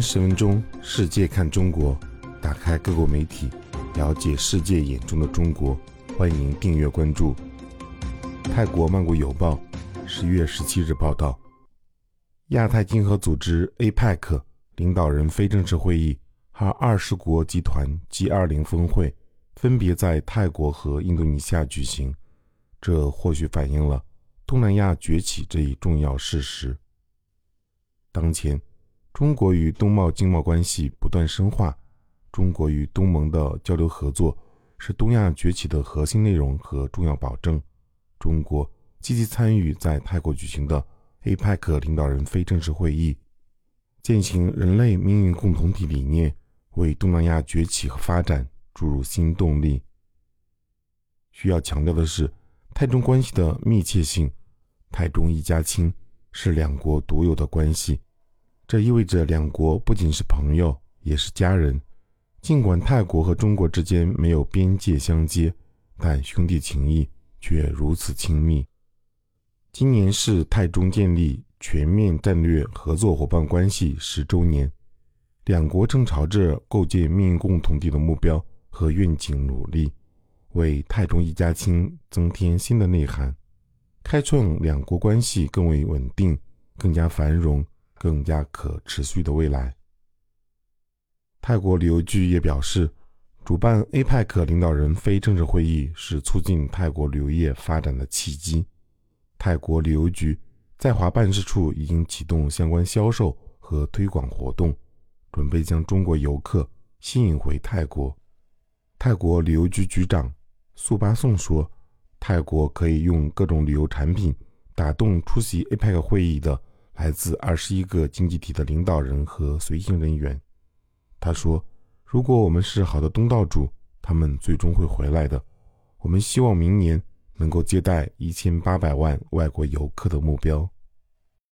十分钟，世界看中国，打开各国媒体，了解世界眼中的中国。欢迎订阅关注。泰国曼谷邮报十一月十七日报道，亚太经合组织 APEC 领导人非正式会议和二十国集团 G20 峰会分别在泰国和印度尼西亚举行，这或许反映了东南亚崛起这一重要事实。当前。中国与东贸经贸关系不断深化，中国与东盟的交流合作是东亚崛起的核心内容和重要保证。中国积极参与在泰国举行的 APEC 领导人非正式会议，践行人类命运共同体理念，为东南亚崛起和发展注入新动力。需要强调的是，泰中关系的密切性，泰中一家亲是两国独有的关系。这意味着两国不仅是朋友，也是家人。尽管泰国和中国之间没有边界相接，但兄弟情谊却如此亲密。今年是泰中建立全面战略合作伙伴关系十周年，两国正朝着构建命运共同体的目标和愿景努力，为泰中一家亲增添新的内涵，开创两国关系更为稳定、更加繁荣。更加可持续的未来。泰国旅游局也表示，主办 APEC 领导人非正式会议是促进泰国旅游业发展的契机。泰国旅游局在华办事处已经启动相关销售和推广活动，准备将中国游客吸引回泰国。泰国旅游局局长速巴颂说：“泰国可以用各种旅游产品打动出席 APEC 会议的。”来自二十一个经济体的领导人和随行人员，他说：“如果我们是好的东道主，他们最终会回来的。我们希望明年能够接待一千八百万外国游客的目标。”